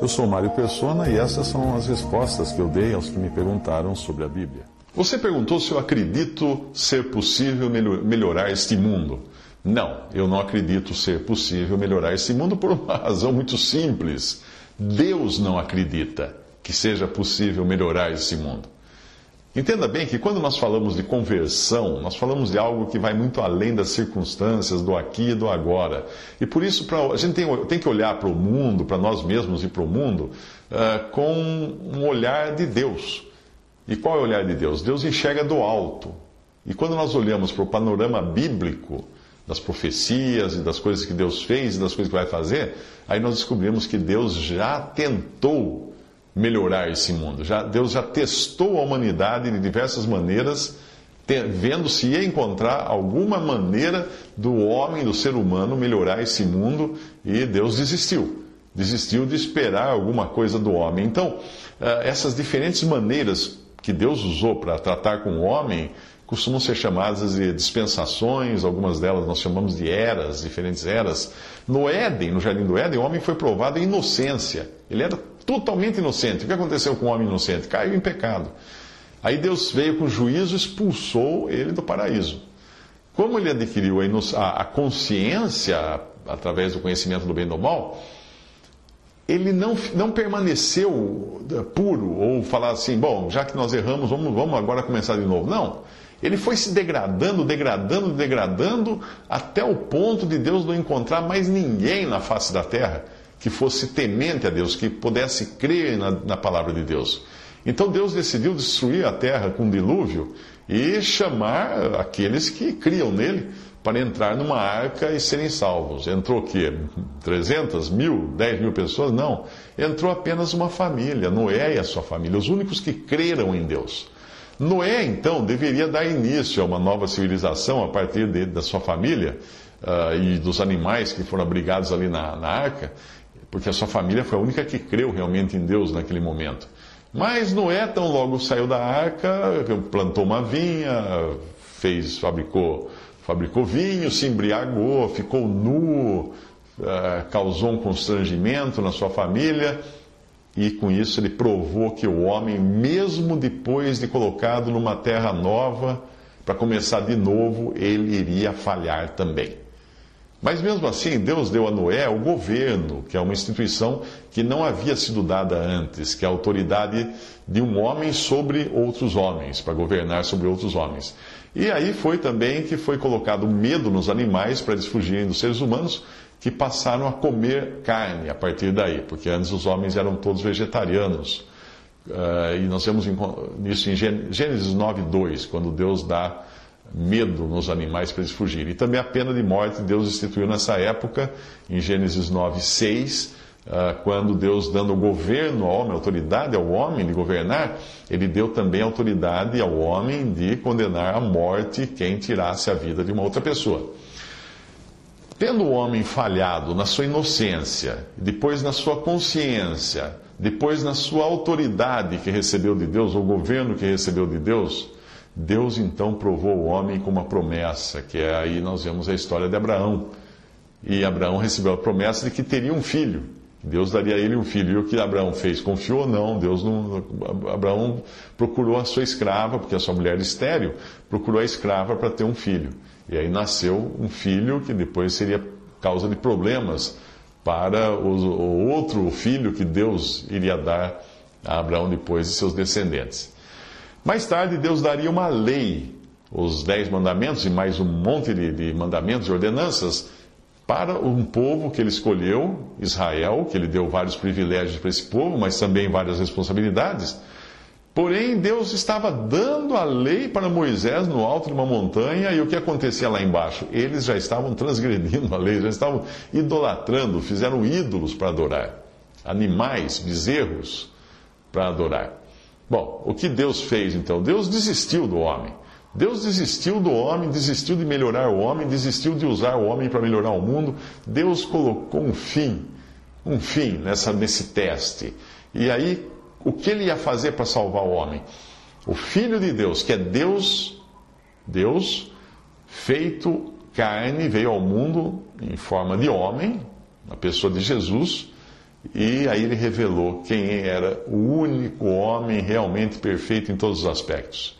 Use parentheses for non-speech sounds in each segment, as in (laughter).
Eu sou Mário Persona e essas são as respostas que eu dei aos que me perguntaram sobre a Bíblia. Você perguntou se eu acredito ser possível melhorar este mundo. Não, eu não acredito ser possível melhorar esse mundo por uma (laughs) razão muito simples. Deus não acredita que seja possível melhorar esse mundo. Entenda bem que quando nós falamos de conversão, nós falamos de algo que vai muito além das circunstâncias do aqui e do agora. E por isso pra, a gente tem, tem que olhar para o mundo, para nós mesmos e para o mundo, uh, com um olhar de Deus. E qual é o olhar de Deus? Deus enxerga do alto. E quando nós olhamos para o panorama bíblico, das profecias e das coisas que Deus fez e das coisas que vai fazer, aí nós descobrimos que Deus já tentou melhorar esse mundo. Já, Deus já testou a humanidade de diversas maneiras, vendo se ia encontrar alguma maneira do homem, do ser humano, melhorar esse mundo, e Deus desistiu. Desistiu de esperar alguma coisa do homem. Então, eh, essas diferentes maneiras que Deus usou para tratar com o homem costumam ser chamadas de dispensações, algumas delas nós chamamos de eras, diferentes eras. No Éden, no jardim do Éden, o homem foi provado em inocência. Ele era totalmente inocente. O que aconteceu com o homem inocente? Caiu em pecado. Aí Deus veio com juízo e expulsou ele do paraíso. Como ele adquiriu a, consciência através do conhecimento do bem e do mal, ele não, não permaneceu puro ou falar assim, bom, já que nós erramos, vamos, vamos agora começar de novo. Não. Ele foi se degradando, degradando, degradando, até o ponto de Deus não encontrar mais ninguém na face da terra que fosse temente a Deus, que pudesse crer na, na palavra de Deus. Então Deus decidiu destruir a terra com um dilúvio e chamar aqueles que criam nele para entrar numa arca e serem salvos. Entrou o quê? 300 mil, 10 mil pessoas? Não. Entrou apenas uma família, Noé e a sua família, os únicos que creram em Deus. Noé, então, deveria dar início a uma nova civilização a partir de, da sua família uh, e dos animais que foram abrigados ali na, na arca, porque a sua família foi a única que creu realmente em Deus naquele momento. Mas Noé, tão logo saiu da arca, plantou uma vinha, fez, fabricou, fabricou vinho, se embriagou, ficou nu, uh, causou um constrangimento na sua família e com isso ele provou que o homem, mesmo depois de colocado numa terra nova, para começar de novo, ele iria falhar também. Mas mesmo assim, Deus deu a Noé o governo, que é uma instituição que não havia sido dada antes, que é a autoridade de um homem sobre outros homens, para governar sobre outros homens. E aí foi também que foi colocado medo nos animais para eles fugirem dos seres humanos, que passaram a comer carne a partir daí, porque antes os homens eram todos vegetarianos. Uh, e nós vemos isso em Gênesis 9, 2, quando Deus dá medo nos animais para eles fugirem. E também a pena de morte Deus instituiu nessa época, em Gênesis 9, 6, uh, quando Deus, dando governo ao homem, autoridade ao homem de governar, ele deu também autoridade ao homem de condenar à morte quem tirasse a vida de uma outra pessoa. Tendo o homem falhado na sua inocência, depois na sua consciência, depois na sua autoridade que recebeu de Deus, ou governo que recebeu de Deus, Deus então provou o homem com uma promessa, que é aí nós vemos a história de Abraão. E Abraão recebeu a promessa de que teria um filho. Deus daria a ele um filho. E o que Abraão fez? Confiou ou não? Deus não. Abraão procurou a sua escrava, porque a sua mulher era estéreo, procurou a escrava para ter um filho. E aí nasceu um filho que depois seria causa de problemas para o, outro filho que Deus iria dar a Abraão depois de seus descendentes. Mais tarde, Deus daria uma lei, os dez mandamentos e mais um monte de, de mandamentos e ordenanças para um povo que ele escolheu, Israel, que ele deu vários privilégios para esse povo, mas também várias responsabilidades Porém, Deus estava dando a lei para Moisés no alto de uma montanha, e o que acontecia lá embaixo? Eles já estavam transgredindo a lei, já estavam idolatrando, fizeram ídolos para adorar, animais, bezerros para adorar. Bom, o que Deus fez então? Deus desistiu do homem. Deus desistiu do homem, desistiu de melhorar o homem, desistiu de usar o homem para melhorar o mundo. Deus colocou um fim, um fim nessa, nesse teste. E aí o que ele ia fazer para salvar o homem? O Filho de Deus, que é Deus, Deus, feito carne, veio ao mundo em forma de homem, na pessoa de Jesus, e aí ele revelou quem era o único homem realmente perfeito em todos os aspectos.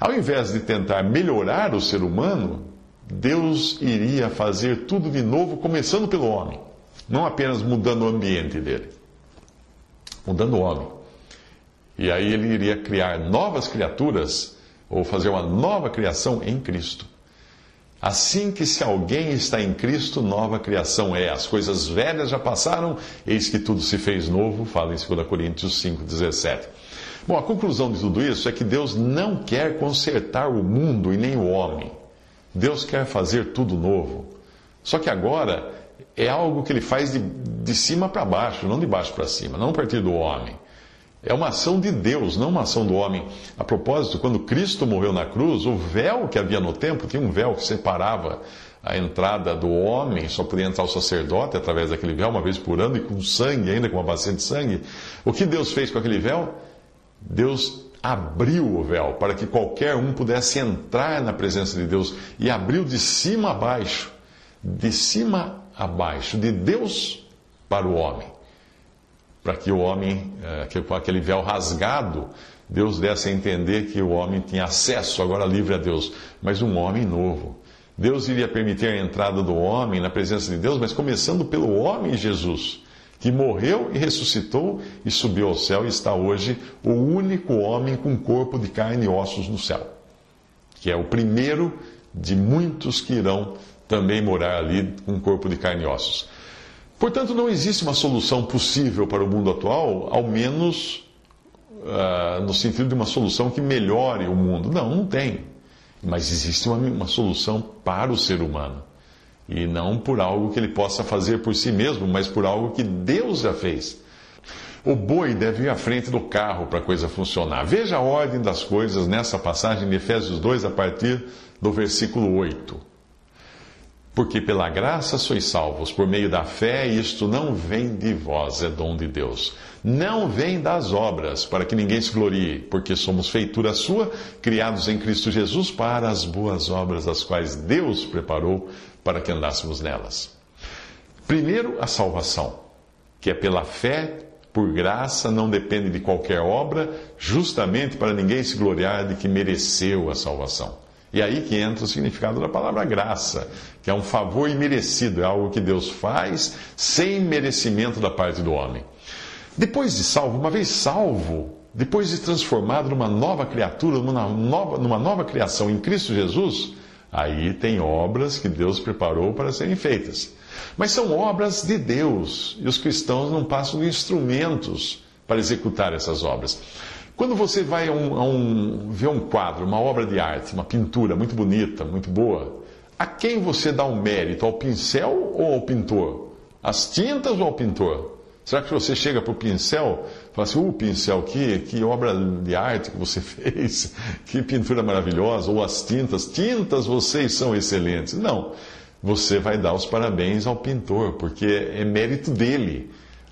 Ao invés de tentar melhorar o ser humano, Deus iria fazer tudo de novo, começando pelo homem, não apenas mudando o ambiente dele, mudando o homem. E aí ele iria criar novas criaturas, ou fazer uma nova criação em Cristo. Assim que se alguém está em Cristo, nova criação é. As coisas velhas já passaram, eis que tudo se fez novo, fala em 2 Coríntios 5,17. Bom, a conclusão de tudo isso é que Deus não quer consertar o mundo e nem o homem. Deus quer fazer tudo novo. Só que agora é algo que ele faz de, de cima para baixo, não de baixo para cima, não a partir do homem. É uma ação de Deus, não uma ação do homem. A propósito, quando Cristo morreu na cruz, o véu que havia no templo, tinha um véu que separava a entrada do homem, só podia entrar o sacerdote através daquele véu uma vez por ano e com sangue, ainda com uma bacia de sangue. O que Deus fez com aquele véu? Deus abriu o véu para que qualquer um pudesse entrar na presença de Deus e abriu de cima a baixo, de cima a baixo, de Deus para o homem para que o homem, eh, que com aquele véu rasgado, Deus desse a entender que o homem tinha acesso agora livre a Deus, mas um homem novo. Deus iria permitir a entrada do homem na presença de Deus, mas começando pelo homem Jesus, que morreu e ressuscitou e subiu ao céu e está hoje o único homem com corpo de carne e ossos no céu, que é o primeiro de muitos que irão também morar ali com corpo de carne e ossos. Portanto, não existe uma solução possível para o mundo atual, ao menos uh, no sentido de uma solução que melhore o mundo. Não, não tem. Mas existe uma, uma solução para o ser humano. E não por algo que ele possa fazer por si mesmo, mas por algo que Deus já fez. O boi deve ir à frente do carro para a coisa funcionar. Veja a ordem das coisas nessa passagem de Efésios 2, a partir do versículo 8. Porque pela graça sois salvos, por meio da fé, isto não vem de vós, é dom de Deus. Não vem das obras, para que ninguém se glorie, porque somos feitura sua, criados em Cristo Jesus para as boas obras, as quais Deus preparou para que andássemos nelas. Primeiro, a salvação, que é pela fé, por graça, não depende de qualquer obra, justamente para ninguém se gloriar de que mereceu a salvação. E aí que entra o significado da palavra graça, que é um favor imerecido, é algo que Deus faz sem merecimento da parte do homem. Depois de salvo, uma vez salvo, depois de transformado numa nova criatura, numa nova, numa nova criação em Cristo Jesus, aí tem obras que Deus preparou para serem feitas. Mas são obras de Deus, e os cristãos não passam de instrumentos para executar essas obras. Quando você vai a um, a um, ver um quadro, uma obra de arte, uma pintura muito bonita, muito boa, a quem você dá o um mérito? Ao pincel ou ao pintor? Às tintas ou ao pintor? Será que você chega para o pincel e fala assim, uh, pincel, que, que obra de arte que você (laughs) fez, que pintura maravilhosa, ou as tintas, tintas vocês são excelentes. Não, você vai dar os parabéns ao pintor, porque é mérito dele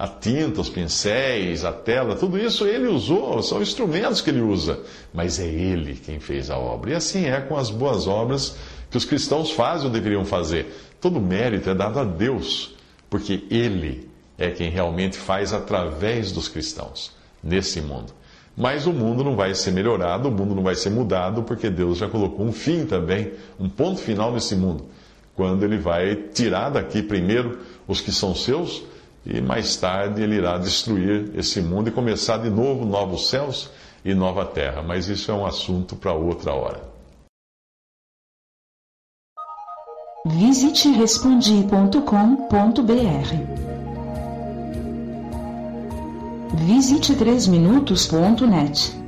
a tinta, os pincéis, a tela, tudo isso ele usou, são instrumentos que ele usa, mas é ele quem fez a obra. E assim é com as boas obras que os cristãos fazem ou deveriam fazer. Todo mérito é dado a Deus, porque ele é quem realmente faz através dos cristãos nesse mundo. Mas o mundo não vai ser melhorado, o mundo não vai ser mudado, porque Deus já colocou um fim também, um ponto final nesse mundo, quando ele vai tirar daqui primeiro os que são seus e mais tarde ele irá destruir esse mundo e começar de novo novos céus e nova terra. Mas isso é um assunto para outra hora. Visite respondi.com.br. Visite 3minutos.net.